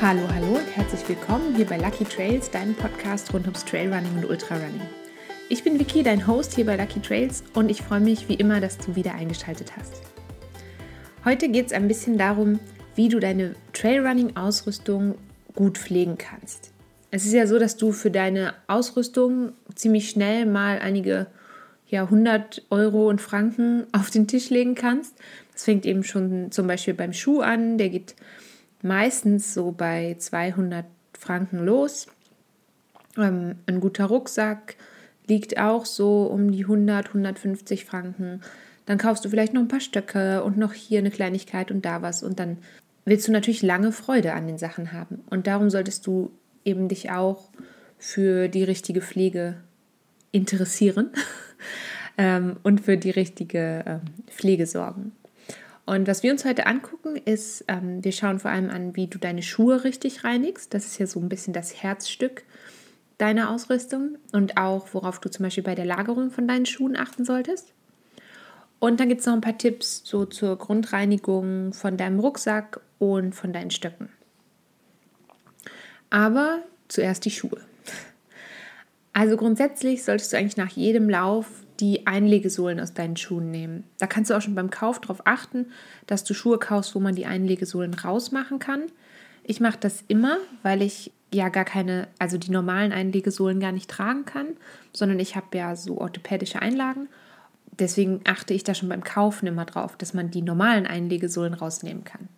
Hallo, hallo und herzlich willkommen hier bei Lucky Trails, deinem Podcast rund ums Trailrunning und Ultrarunning. Ich bin Vicky, dein Host hier bei Lucky Trails und ich freue mich wie immer, dass du wieder eingeschaltet hast. Heute geht es ein bisschen darum, wie du deine Trailrunning-Ausrüstung gut pflegen kannst. Es ist ja so, dass du für deine Ausrüstung ziemlich schnell mal einige ja, 100 Euro und Franken auf den Tisch legen kannst. Das fängt eben schon zum Beispiel beim Schuh an, der geht meistens so bei 200 Franken los. Ähm, ein guter Rucksack liegt auch so um die 100, 150 Franken. Dann kaufst du vielleicht noch ein paar Stöcke und noch hier eine Kleinigkeit und da was. Und dann willst du natürlich lange Freude an den Sachen haben. Und darum solltest du eben dich auch für die richtige Pflege interessieren ähm, und für die richtige ähm, Pflege sorgen. Und was wir uns heute angucken, ist, ähm, wir schauen vor allem an, wie du deine Schuhe richtig reinigst. Das ist ja so ein bisschen das Herzstück deiner Ausrüstung und auch, worauf du zum Beispiel bei der Lagerung von deinen Schuhen achten solltest. Und dann gibt es noch ein paar Tipps so zur Grundreinigung von deinem Rucksack und von deinen Stöcken. Aber zuerst die Schuhe. Also grundsätzlich solltest du eigentlich nach jedem Lauf die Einlegesohlen aus deinen Schuhen nehmen. Da kannst du auch schon beim Kauf darauf achten, dass du Schuhe kaufst, wo man die Einlegesohlen rausmachen kann. Ich mache das immer, weil ich ja gar keine, also die normalen Einlegesohlen gar nicht tragen kann, sondern ich habe ja so orthopädische Einlagen. Deswegen achte ich da schon beim Kaufen immer drauf, dass man die normalen Einlegesohlen rausnehmen kann.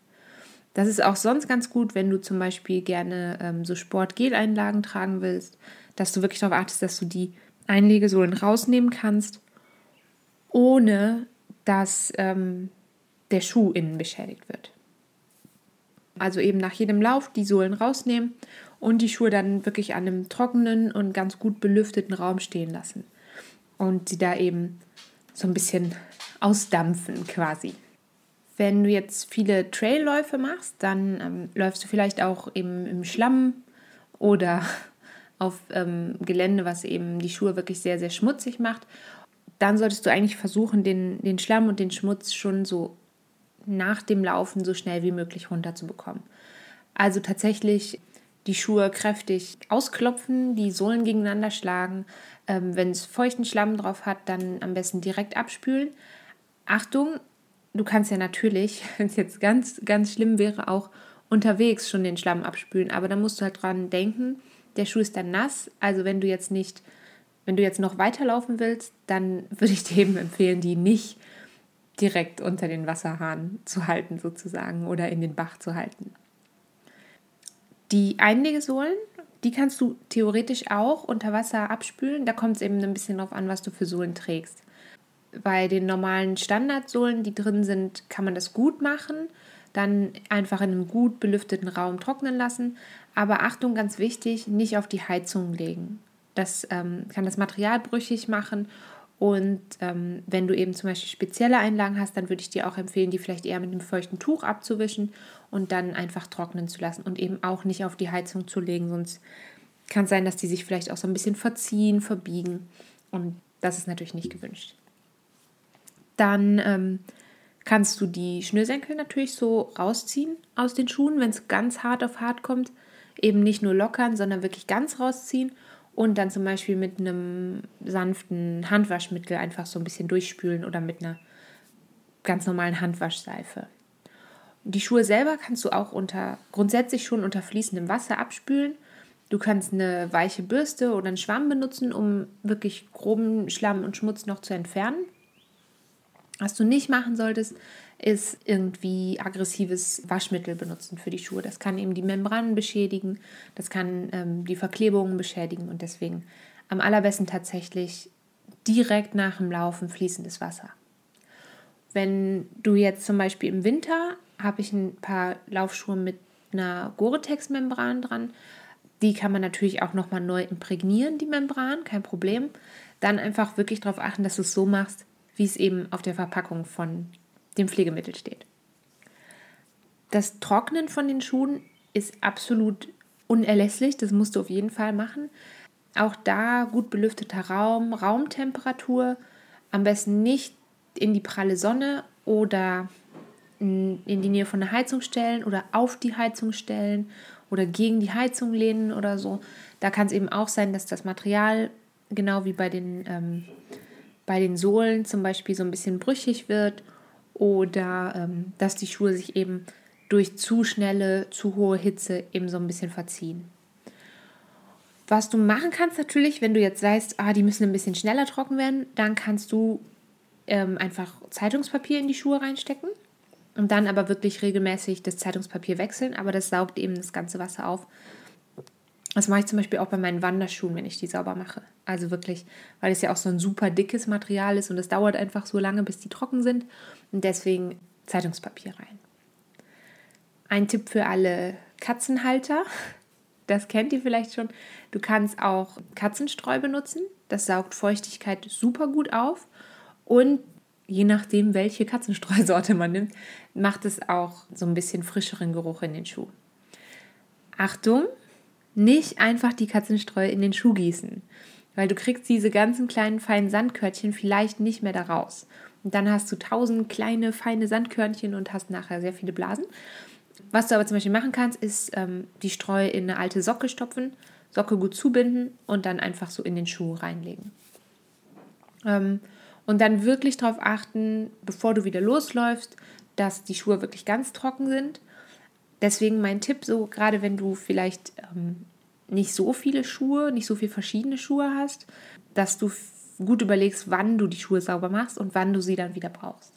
Das ist auch sonst ganz gut, wenn du zum Beispiel gerne ähm, so Sport-Gel-Einlagen tragen willst, dass du wirklich darauf achtest, dass du die Einlegesohlen rausnehmen kannst, ohne dass ähm, der Schuh innen beschädigt wird. Also eben nach jedem Lauf die Sohlen rausnehmen und die Schuhe dann wirklich an einem trockenen und ganz gut belüfteten Raum stehen lassen. Und sie da eben so ein bisschen ausdampfen quasi. Wenn du jetzt viele Trailläufe machst, dann ähm, läufst du vielleicht auch eben im Schlamm oder auf ähm, Gelände, was eben die Schuhe wirklich sehr, sehr schmutzig macht, dann solltest du eigentlich versuchen, den, den Schlamm und den Schmutz schon so nach dem Laufen so schnell wie möglich runterzubekommen. Also tatsächlich die Schuhe kräftig ausklopfen, die Sohlen gegeneinander schlagen. Ähm, Wenn es feuchten Schlamm drauf hat, dann am besten direkt abspülen. Achtung, du kannst ja natürlich, wenn es jetzt ganz, ganz schlimm wäre, auch unterwegs schon den Schlamm abspülen. Aber da musst du halt dran denken, der Schuh ist dann nass. Also wenn du jetzt nicht, wenn du jetzt noch weiterlaufen willst, dann würde ich dir eben empfehlen, die nicht direkt unter den Wasserhahn zu halten sozusagen oder in den Bach zu halten. Die Einlegesohlen, die kannst du theoretisch auch unter Wasser abspülen. Da kommt es eben ein bisschen darauf an, was du für Sohlen trägst. Bei den normalen Standardsohlen, die drin sind, kann man das gut machen dann einfach in einem gut belüfteten Raum trocknen lassen. Aber Achtung, ganz wichtig, nicht auf die Heizung legen. Das ähm, kann das Material brüchig machen. Und ähm, wenn du eben zum Beispiel spezielle Einlagen hast, dann würde ich dir auch empfehlen, die vielleicht eher mit einem feuchten Tuch abzuwischen und dann einfach trocknen zu lassen und eben auch nicht auf die Heizung zu legen. Sonst kann es sein, dass die sich vielleicht auch so ein bisschen verziehen, verbiegen. Und das ist natürlich nicht gewünscht. Dann ähm, kannst du die Schnürsenkel natürlich so rausziehen aus den Schuhen, wenn es ganz hart auf hart kommt. Eben nicht nur lockern, sondern wirklich ganz rausziehen und dann zum Beispiel mit einem sanften Handwaschmittel einfach so ein bisschen durchspülen oder mit einer ganz normalen Handwaschseife. Die Schuhe selber kannst du auch unter grundsätzlich schon unter fließendem Wasser abspülen. Du kannst eine weiche Bürste oder einen Schwamm benutzen, um wirklich groben Schlamm und Schmutz noch zu entfernen. Was du nicht machen solltest, ist irgendwie aggressives Waschmittel benutzen für die Schuhe. Das kann eben die Membranen beschädigen, das kann ähm, die Verklebungen beschädigen und deswegen am allerbesten tatsächlich direkt nach dem Laufen fließendes Wasser. Wenn du jetzt zum Beispiel im Winter habe ich ein paar Laufschuhe mit einer Gore-Tex-Membran dran. Die kann man natürlich auch nochmal neu imprägnieren, die Membran, kein Problem. Dann einfach wirklich darauf achten, dass du es so machst, wie es eben auf der Verpackung von dem Pflegemittel steht. Das Trocknen von den Schuhen ist absolut unerlässlich, das musst du auf jeden Fall machen. Auch da gut belüfteter Raum, Raumtemperatur, am besten nicht in die pralle Sonne oder in die Nähe von der Heizung stellen oder auf die Heizung stellen oder gegen die Heizung lehnen oder so. Da kann es eben auch sein, dass das Material, genau wie bei den, ähm, bei den Sohlen zum Beispiel, so ein bisschen brüchig wird oder ähm, dass die Schuhe sich eben durch zu schnelle, zu hohe Hitze eben so ein bisschen verziehen. Was du machen kannst natürlich, wenn du jetzt sagst, ah, die müssen ein bisschen schneller trocken werden, dann kannst du ähm, einfach Zeitungspapier in die Schuhe reinstecken und dann aber wirklich regelmäßig das Zeitungspapier wechseln, aber das saugt eben das ganze Wasser auf. Das mache ich zum Beispiel auch bei meinen Wanderschuhen, wenn ich die sauber mache. Also wirklich, weil es ja auch so ein super dickes Material ist und es dauert einfach so lange, bis die trocken sind. Und deswegen Zeitungspapier rein. Ein Tipp für alle Katzenhalter das kennt ihr vielleicht schon. Du kannst auch Katzenstreu benutzen. Das saugt Feuchtigkeit super gut auf. Und je nachdem, welche Katzenstreusorte man nimmt, macht es auch so ein bisschen frischeren Geruch in den Schuh. Achtung, nicht einfach die Katzenstreu in den Schuh gießen, weil du kriegst diese ganzen kleinen feinen Sandkörnchen vielleicht nicht mehr da raus. Und dann hast du tausend kleine feine Sandkörnchen und hast nachher sehr viele Blasen. Was du aber zum Beispiel machen kannst, ist ähm, die Streu in eine alte Socke stopfen, Socke gut zubinden und dann einfach so in den Schuh reinlegen. Ähm, und dann wirklich darauf achten, bevor du wieder losläufst, dass die Schuhe wirklich ganz trocken sind. Deswegen mein Tipp, so gerade wenn du vielleicht ähm, nicht so viele Schuhe, nicht so viele verschiedene Schuhe hast, dass du gut überlegst, wann du die Schuhe sauber machst und wann du sie dann wieder brauchst.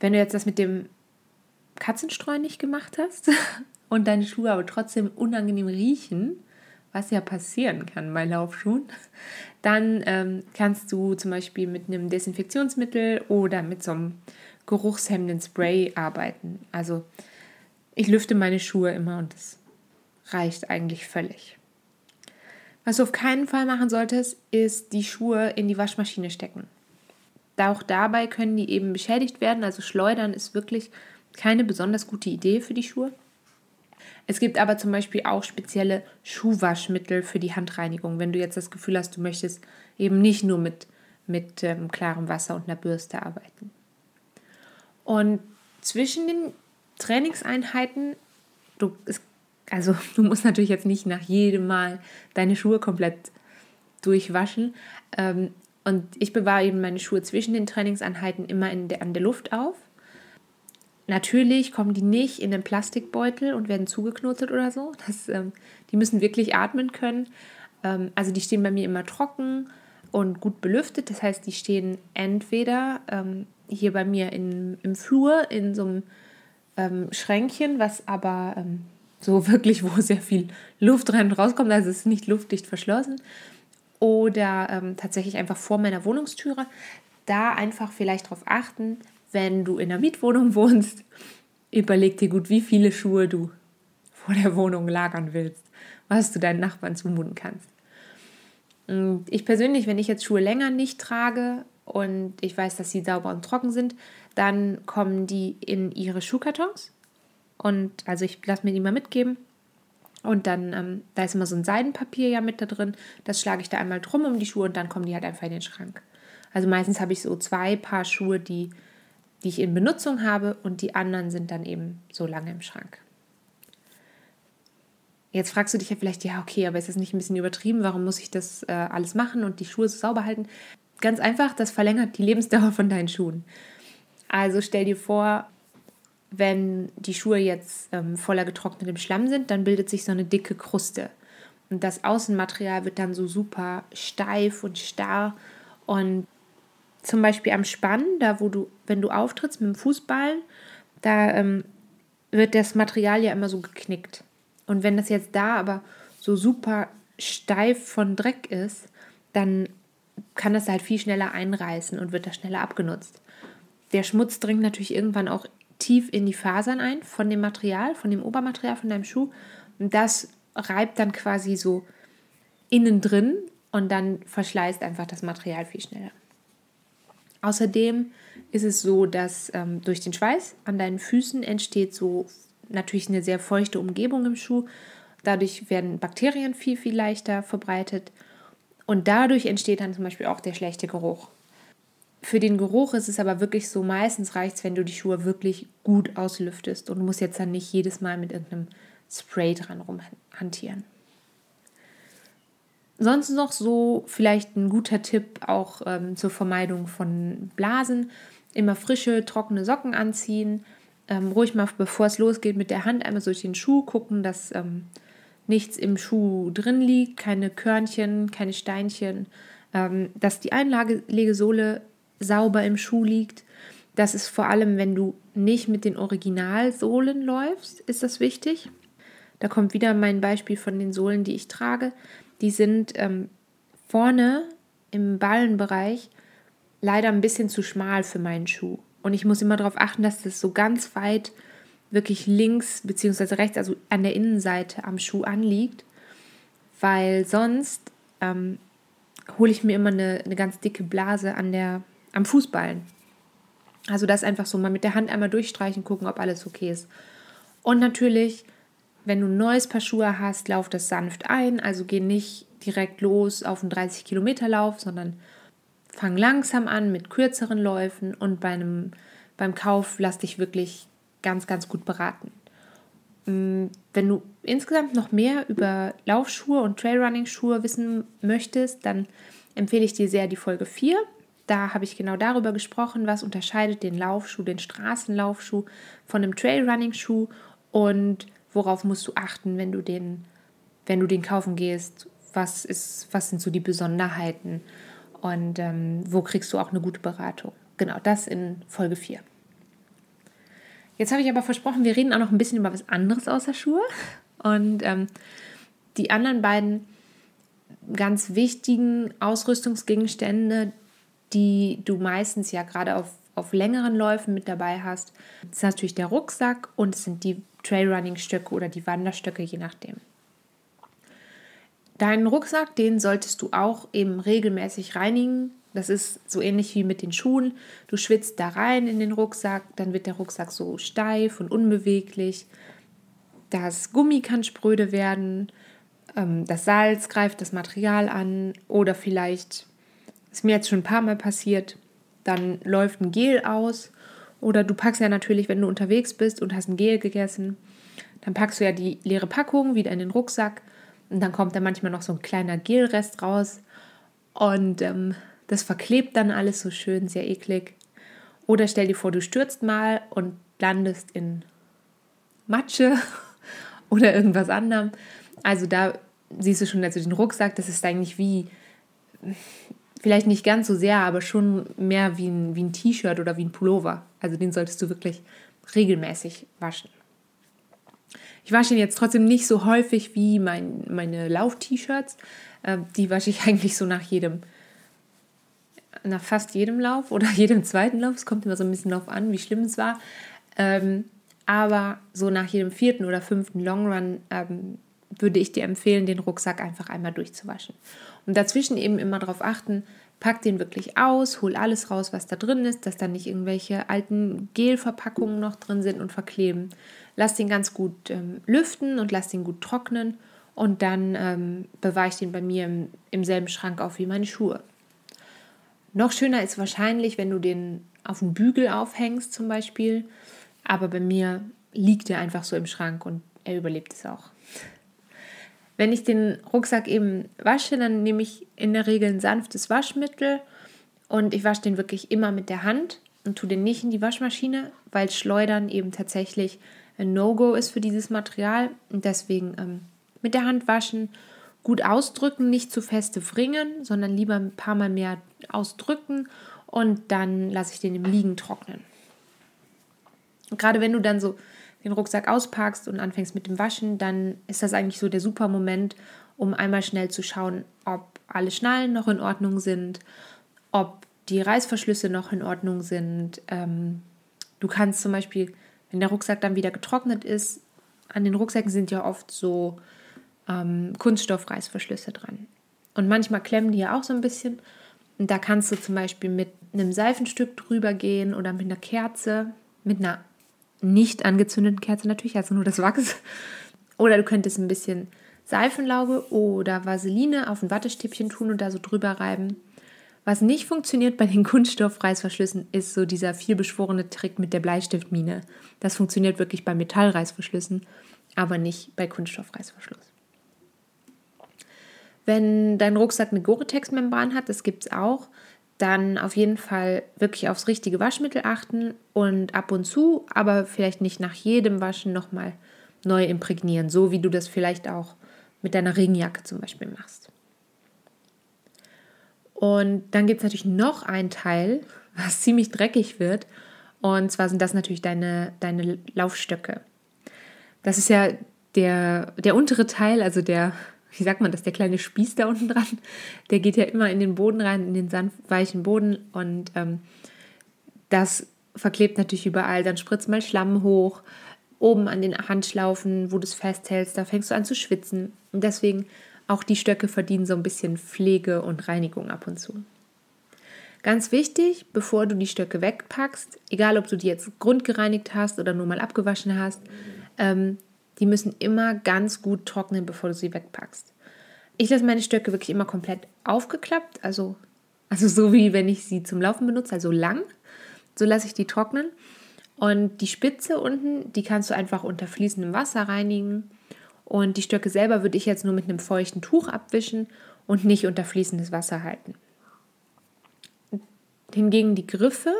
Wenn du jetzt das mit dem Katzenstreu nicht gemacht hast und deine Schuhe aber trotzdem unangenehm riechen, was ja passieren kann bei Laufschuhen, dann ähm, kannst du zum Beispiel mit einem Desinfektionsmittel oder mit so einem geruchshemmenden Spray arbeiten. Also ich lüfte meine Schuhe immer und das reicht eigentlich völlig. Was du auf keinen Fall machen solltest, ist die Schuhe in die Waschmaschine stecken. Auch dabei können die eben beschädigt werden. Also schleudern ist wirklich keine besonders gute Idee für die Schuhe. Es gibt aber zum Beispiel auch spezielle Schuhwaschmittel für die Handreinigung, wenn du jetzt das Gefühl hast, du möchtest eben nicht nur mit, mit ähm, klarem Wasser und einer Bürste arbeiten. Und zwischen den Trainingseinheiten, du, es, also du musst natürlich jetzt nicht nach jedem Mal deine Schuhe komplett durchwaschen. Ähm, und ich bewahre eben meine Schuhe zwischen den Trainingseinheiten immer in der, an der Luft auf. Natürlich kommen die nicht in den Plastikbeutel und werden zugeknotet oder so. Das, ähm, die müssen wirklich atmen können. Ähm, also die stehen bei mir immer trocken und gut belüftet. Das heißt, die stehen entweder ähm, hier bei mir in, im Flur in so einem ähm, Schränkchen, was aber ähm, so wirklich, wo sehr viel Luft rein und rauskommt. Also es ist nicht luftdicht verschlossen. Oder ähm, tatsächlich einfach vor meiner Wohnungstüre. Da einfach vielleicht darauf achten, wenn du in einer Mietwohnung wohnst, überleg dir gut, wie viele Schuhe du vor der Wohnung lagern willst, was du deinen Nachbarn zumuten kannst. Und ich persönlich, wenn ich jetzt Schuhe länger nicht trage und ich weiß, dass sie sauber und trocken sind, dann kommen die in ihre Schuhkartons. Und also ich lasse mir die mal mitgeben. Und dann, ähm, da ist immer so ein Seidenpapier ja mit da drin. Das schlage ich da einmal drum um die Schuhe und dann kommen die halt einfach in den Schrank. Also meistens habe ich so zwei Paar Schuhe, die die ich in Benutzung habe und die anderen sind dann eben so lange im Schrank. Jetzt fragst du dich ja vielleicht, ja, okay, aber ist das nicht ein bisschen übertrieben? Warum muss ich das äh, alles machen und die Schuhe so sauber halten? Ganz einfach, das verlängert die Lebensdauer von deinen Schuhen. Also stell dir vor, wenn die Schuhe jetzt ähm, voller getrocknetem Schlamm sind, dann bildet sich so eine dicke Kruste. Und das Außenmaterial wird dann so super steif und starr. Und zum Beispiel am Spann, da wo du, wenn du auftrittst mit dem Fußball, da ähm, wird das Material ja immer so geknickt. Und wenn das jetzt da aber so super steif von Dreck ist, dann kann das halt viel schneller einreißen und wird da schneller abgenutzt. Der Schmutz dringt natürlich irgendwann auch tief in die Fasern ein von dem Material, von dem Obermaterial von deinem Schuh. Und das reibt dann quasi so innen drin und dann verschleißt einfach das Material viel schneller. Außerdem ist es so, dass ähm, durch den Schweiß an deinen Füßen entsteht so natürlich eine sehr feuchte Umgebung im Schuh. Dadurch werden Bakterien viel, viel leichter verbreitet. Und dadurch entsteht dann zum Beispiel auch der schlechte Geruch. Für den Geruch ist es aber wirklich so, meistens reicht es, wenn du die Schuhe wirklich gut auslüftest und musst jetzt dann nicht jedes Mal mit irgendeinem Spray dran rumhantieren. Sonst noch so vielleicht ein guter Tipp auch ähm, zur Vermeidung von Blasen. Immer frische, trockene Socken anziehen. Ähm, ruhig mal, bevor es losgeht, mit der Hand einmal durch den Schuh gucken, dass ähm, nichts im Schuh drin liegt, keine Körnchen, keine Steinchen, ähm, dass die Einlegesohle sauber im Schuh liegt. Das ist vor allem, wenn du nicht mit den Originalsohlen läufst, ist das wichtig. Da kommt wieder mein Beispiel von den Sohlen, die ich trage die sind ähm, vorne im Ballenbereich leider ein bisschen zu schmal für meinen Schuh. Und ich muss immer darauf achten, dass das so ganz weit wirklich links bzw. rechts, also an der Innenseite am Schuh anliegt, weil sonst ähm, hole ich mir immer eine, eine ganz dicke Blase an der, am Fußballen. Also das einfach so mal mit der Hand einmal durchstreichen, gucken, ob alles okay ist. Und natürlich wenn du ein neues Paar Schuhe hast, lauf das sanft ein. Also geh nicht direkt los auf einen 30 Kilometer Lauf, sondern fang langsam an mit kürzeren Läufen und bei einem, beim Kauf lass dich wirklich ganz, ganz gut beraten. Mm, wenn du insgesamt noch mehr über Laufschuhe und Trailrunning-Schuhe wissen möchtest, dann empfehle ich dir sehr die Folge 4. Da habe ich genau darüber gesprochen, was unterscheidet den Laufschuh, den Straßenlaufschuh von einem Trailrunning-Schuh und worauf musst du achten, wenn du den, wenn du den kaufen gehst? Was, ist, was sind so die Besonderheiten? Und ähm, wo kriegst du auch eine gute Beratung? Genau, das in Folge 4. Jetzt habe ich aber versprochen, wir reden auch noch ein bisschen über was anderes außer Schuhe. Und ähm, die anderen beiden ganz wichtigen Ausrüstungsgegenstände, die du meistens ja gerade auf, auf längeren Läufen mit dabei hast, ist natürlich der Rucksack und es sind die Trailrunning-Stöcke oder die Wanderstöcke, je nachdem. Deinen Rucksack, den solltest du auch eben regelmäßig reinigen. Das ist so ähnlich wie mit den Schuhen. Du schwitzt da rein in den Rucksack, dann wird der Rucksack so steif und unbeweglich. Das Gummi kann spröde werden, ähm, das Salz greift das Material an oder vielleicht, ist mir jetzt schon ein paar Mal passiert, dann läuft ein Gel aus. Oder du packst ja natürlich, wenn du unterwegs bist und hast ein Gel gegessen, dann packst du ja die leere Packung wieder in den Rucksack. Und dann kommt da manchmal noch so ein kleiner Gelrest raus. Und ähm, das verklebt dann alles so schön, sehr eklig. Oder stell dir vor, du stürzt mal und landest in Matsche oder irgendwas anderem. Also da siehst du schon, also den Rucksack, das ist eigentlich wie vielleicht nicht ganz so sehr, aber schon mehr wie ein, wie ein T-Shirt oder wie ein Pullover. Also den solltest du wirklich regelmäßig waschen. Ich wasche ihn jetzt trotzdem nicht so häufig wie mein, meine Lauf-T-Shirts. Äh, die wasche ich eigentlich so nach jedem, nach fast jedem Lauf oder jedem zweiten Lauf. Es kommt immer so ein bisschen darauf an, wie schlimm es war. Ähm, aber so nach jedem vierten oder fünften Longrun ähm, würde ich dir empfehlen, den Rucksack einfach einmal durchzuwaschen. Und dazwischen eben immer darauf achten, pack den wirklich aus, hol alles raus, was da drin ist, dass da nicht irgendwelche alten Gelverpackungen noch drin sind und verkleben. Lass den ganz gut ähm, lüften und lass den gut trocknen und dann ähm, bewahre ich den bei mir im, im selben Schrank auf wie meine Schuhe. Noch schöner ist wahrscheinlich, wenn du den auf den Bügel aufhängst zum Beispiel, aber bei mir liegt er einfach so im Schrank und er überlebt es auch. Wenn ich den Rucksack eben wasche, dann nehme ich in der Regel ein sanftes Waschmittel und ich wasche den wirklich immer mit der Hand und tue den nicht in die Waschmaschine, weil Schleudern eben tatsächlich ein No-Go ist für dieses Material und deswegen ähm, mit der Hand waschen, gut ausdrücken, nicht zu feste wringen, sondern lieber ein paar Mal mehr ausdrücken und dann lasse ich den im Liegen trocknen. Und gerade wenn du dann so den Rucksack auspackst und anfängst mit dem Waschen, dann ist das eigentlich so der super Moment, um einmal schnell zu schauen, ob alle Schnallen noch in Ordnung sind, ob die Reißverschlüsse noch in Ordnung sind. Ähm, du kannst zum Beispiel, wenn der Rucksack dann wieder getrocknet ist, an den Rucksäcken sind ja oft so ähm, Kunststoffreißverschlüsse dran. Und manchmal klemmen die ja auch so ein bisschen. Und da kannst du zum Beispiel mit einem Seifenstück drüber gehen oder mit einer Kerze, mit einer nicht angezündeten Kerze natürlich, also nur das Wachs. Oder du könntest ein bisschen Seifenlauge oder Vaseline auf ein Wattestäbchen tun und da so drüber reiben. Was nicht funktioniert bei den Kunststoffreißverschlüssen, ist so dieser vielbeschworene Trick mit der Bleistiftmine. Das funktioniert wirklich bei Metallreißverschlüssen, aber nicht bei Kunststoffreißverschluss. Wenn dein Rucksack eine Gore-Tex-Membran hat, das gibt es auch, dann auf jeden Fall wirklich aufs richtige Waschmittel achten und ab und zu, aber vielleicht nicht nach jedem Waschen nochmal neu imprägnieren, so wie du das vielleicht auch mit deiner Regenjacke zum Beispiel machst. Und dann gibt es natürlich noch ein Teil, was ziemlich dreckig wird. Und zwar sind das natürlich deine, deine Laufstöcke. Das ist ja der, der untere Teil, also der, wie sagt man das, der kleine Spieß da unten dran, der geht ja immer in den Boden rein, in den sanft weichen Boden. Und ähm, das verklebt natürlich überall. Dann spritzt mal Schlamm hoch. Oben an den Handschlaufen, wo du es festhältst, da fängst du an zu schwitzen. Und deswegen auch die Stöcke verdienen so ein bisschen Pflege und Reinigung ab und zu. Ganz wichtig, bevor du die Stöcke wegpackst, egal ob du die jetzt grundgereinigt hast oder nur mal abgewaschen hast, ähm, die müssen immer ganz gut trocknen, bevor du sie wegpackst. Ich lasse meine Stöcke wirklich immer komplett aufgeklappt, also, also so wie wenn ich sie zum Laufen benutze, also lang. So lasse ich die trocknen. Und die Spitze unten, die kannst du einfach unter fließendem Wasser reinigen. Und die Stöcke selber würde ich jetzt nur mit einem feuchten Tuch abwischen und nicht unter fließendes Wasser halten. Hingegen die Griffe,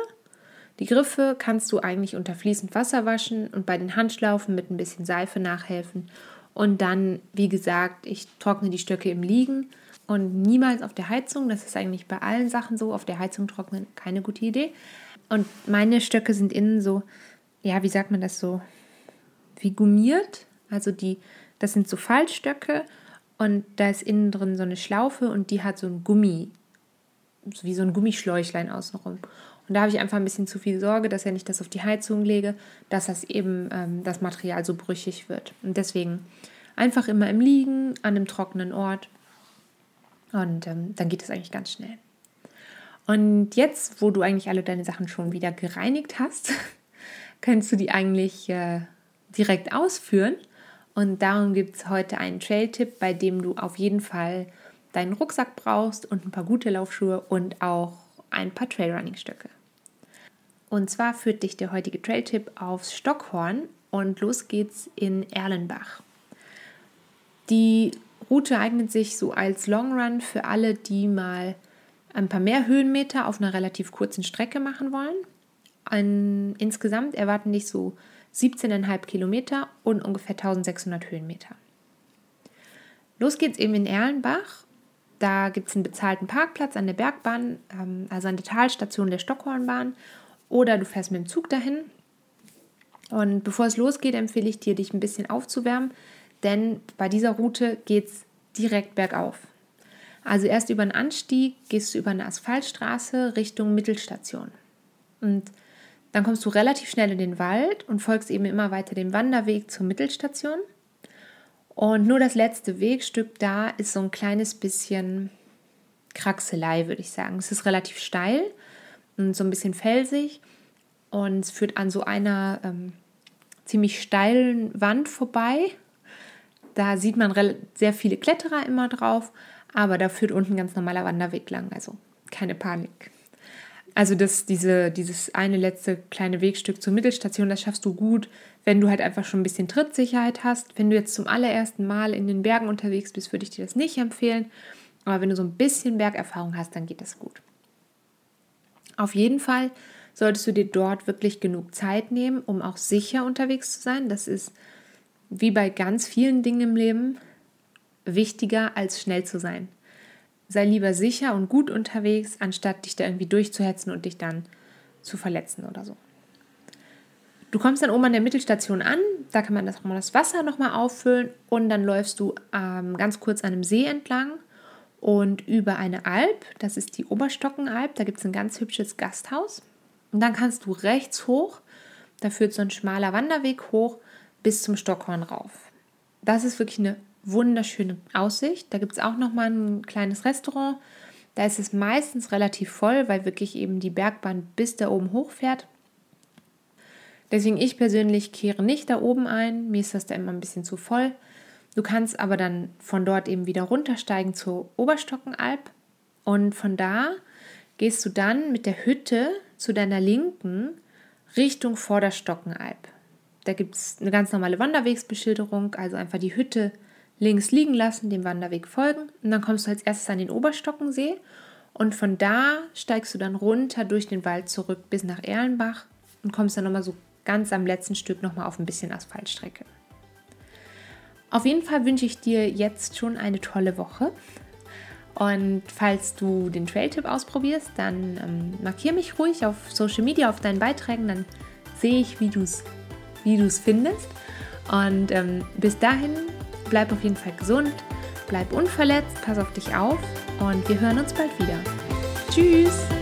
die Griffe kannst du eigentlich unter fließend Wasser waschen und bei den Handschlaufen mit ein bisschen Seife nachhelfen. Und dann, wie gesagt, ich trockne die Stöcke im Liegen und niemals auf der Heizung. Das ist eigentlich bei allen Sachen so. Auf der Heizung trocknen keine gute Idee. Und meine Stöcke sind innen so, ja, wie sagt man das so, wie gummiert. Also die das sind so Faltstöcke und da ist innen drin so eine Schlaufe und die hat so ein Gummi, wie so ein Gummischläuchlein außenrum. Und da habe ich einfach ein bisschen zu viel Sorge, dass wenn ich das auf die Heizung lege, dass das eben ähm, das Material so brüchig wird. Und deswegen einfach immer im Liegen, an einem trockenen Ort. Und ähm, dann geht es eigentlich ganz schnell. Und jetzt, wo du eigentlich alle deine Sachen schon wieder gereinigt hast, kannst du die eigentlich äh, direkt ausführen. Und darum gibt es heute einen Trail-Tipp, bei dem du auf jeden Fall deinen Rucksack brauchst und ein paar gute Laufschuhe und auch ein paar Trailrunning-Stöcke. Und zwar führt dich der heutige Trail-Tipp aufs Stockhorn und los geht's in Erlenbach. Die Route eignet sich so als Longrun für alle, die mal ein paar mehr Höhenmeter auf einer relativ kurzen Strecke machen wollen. Ein, insgesamt erwarten dich so 17,5 Kilometer und ungefähr 1600 Höhenmeter. Los geht's eben in Erlenbach. Da gibt es einen bezahlten Parkplatz an der Bergbahn, ähm, also an der Talstation der Stockhornbahn. Oder du fährst mit dem Zug dahin. Und bevor es losgeht, empfehle ich dir, dich ein bisschen aufzuwärmen, denn bei dieser Route geht es direkt bergauf. Also erst über einen Anstieg gehst du über eine Asphaltstraße Richtung Mittelstation. Und dann kommst du relativ schnell in den Wald und folgst eben immer weiter dem Wanderweg zur Mittelstation. Und nur das letzte Wegstück da ist so ein kleines bisschen Kraxelei, würde ich sagen. Es ist relativ steil so ein bisschen felsig und es führt an so einer ähm, ziemlich steilen Wand vorbei. Da sieht man sehr viele Kletterer immer drauf, aber da führt unten ganz normaler Wanderweg lang, also keine Panik. Also das, diese, dieses eine letzte kleine Wegstück zur Mittelstation, das schaffst du gut, wenn du halt einfach schon ein bisschen Trittsicherheit hast. Wenn du jetzt zum allerersten Mal in den Bergen unterwegs bist, würde ich dir das nicht empfehlen. Aber wenn du so ein bisschen Bergerfahrung hast, dann geht das gut. Auf jeden Fall solltest du dir dort wirklich genug Zeit nehmen, um auch sicher unterwegs zu sein. Das ist wie bei ganz vielen Dingen im Leben wichtiger als schnell zu sein sei lieber sicher und gut unterwegs, anstatt dich da irgendwie durchzuhetzen und dich dann zu verletzen oder so. Du kommst dann oben an der Mittelstation an, da kann man das, das Wasser nochmal auffüllen und dann läufst du ähm, ganz kurz an einem See entlang und über eine Alp, das ist die Oberstockenalp, da gibt es ein ganz hübsches Gasthaus. Und dann kannst du rechts hoch, da führt so ein schmaler Wanderweg hoch bis zum Stockhorn rauf. Das ist wirklich eine wunderschöne Aussicht. Da gibt es auch noch mal ein kleines Restaurant. Da ist es meistens relativ voll, weil wirklich eben die Bergbahn bis da oben hochfährt. Deswegen ich persönlich kehre nicht da oben ein. Mir ist das da immer ein bisschen zu voll. Du kannst aber dann von dort eben wieder runtersteigen zur Oberstockenalp und von da gehst du dann mit der Hütte zu deiner Linken Richtung Vorderstockenalp. da gibt es eine ganz normale Wanderwegsbeschilderung, also einfach die Hütte links liegen lassen, dem Wanderweg folgen. Und dann kommst du als erstes an den Oberstockensee und von da steigst du dann runter durch den Wald zurück bis nach Erlenbach und kommst dann nochmal so ganz am letzten Stück nochmal auf ein bisschen Asphaltstrecke. Auf jeden Fall wünsche ich dir jetzt schon eine tolle Woche. Und falls du den Trail-Tipp ausprobierst, dann ähm, markiere mich ruhig auf Social Media, auf deinen Beiträgen, dann sehe ich, wie du es wie findest. Und ähm, bis dahin, bleib auf jeden Fall gesund, bleib unverletzt, pass auf dich auf und wir hören uns bald wieder. Tschüss!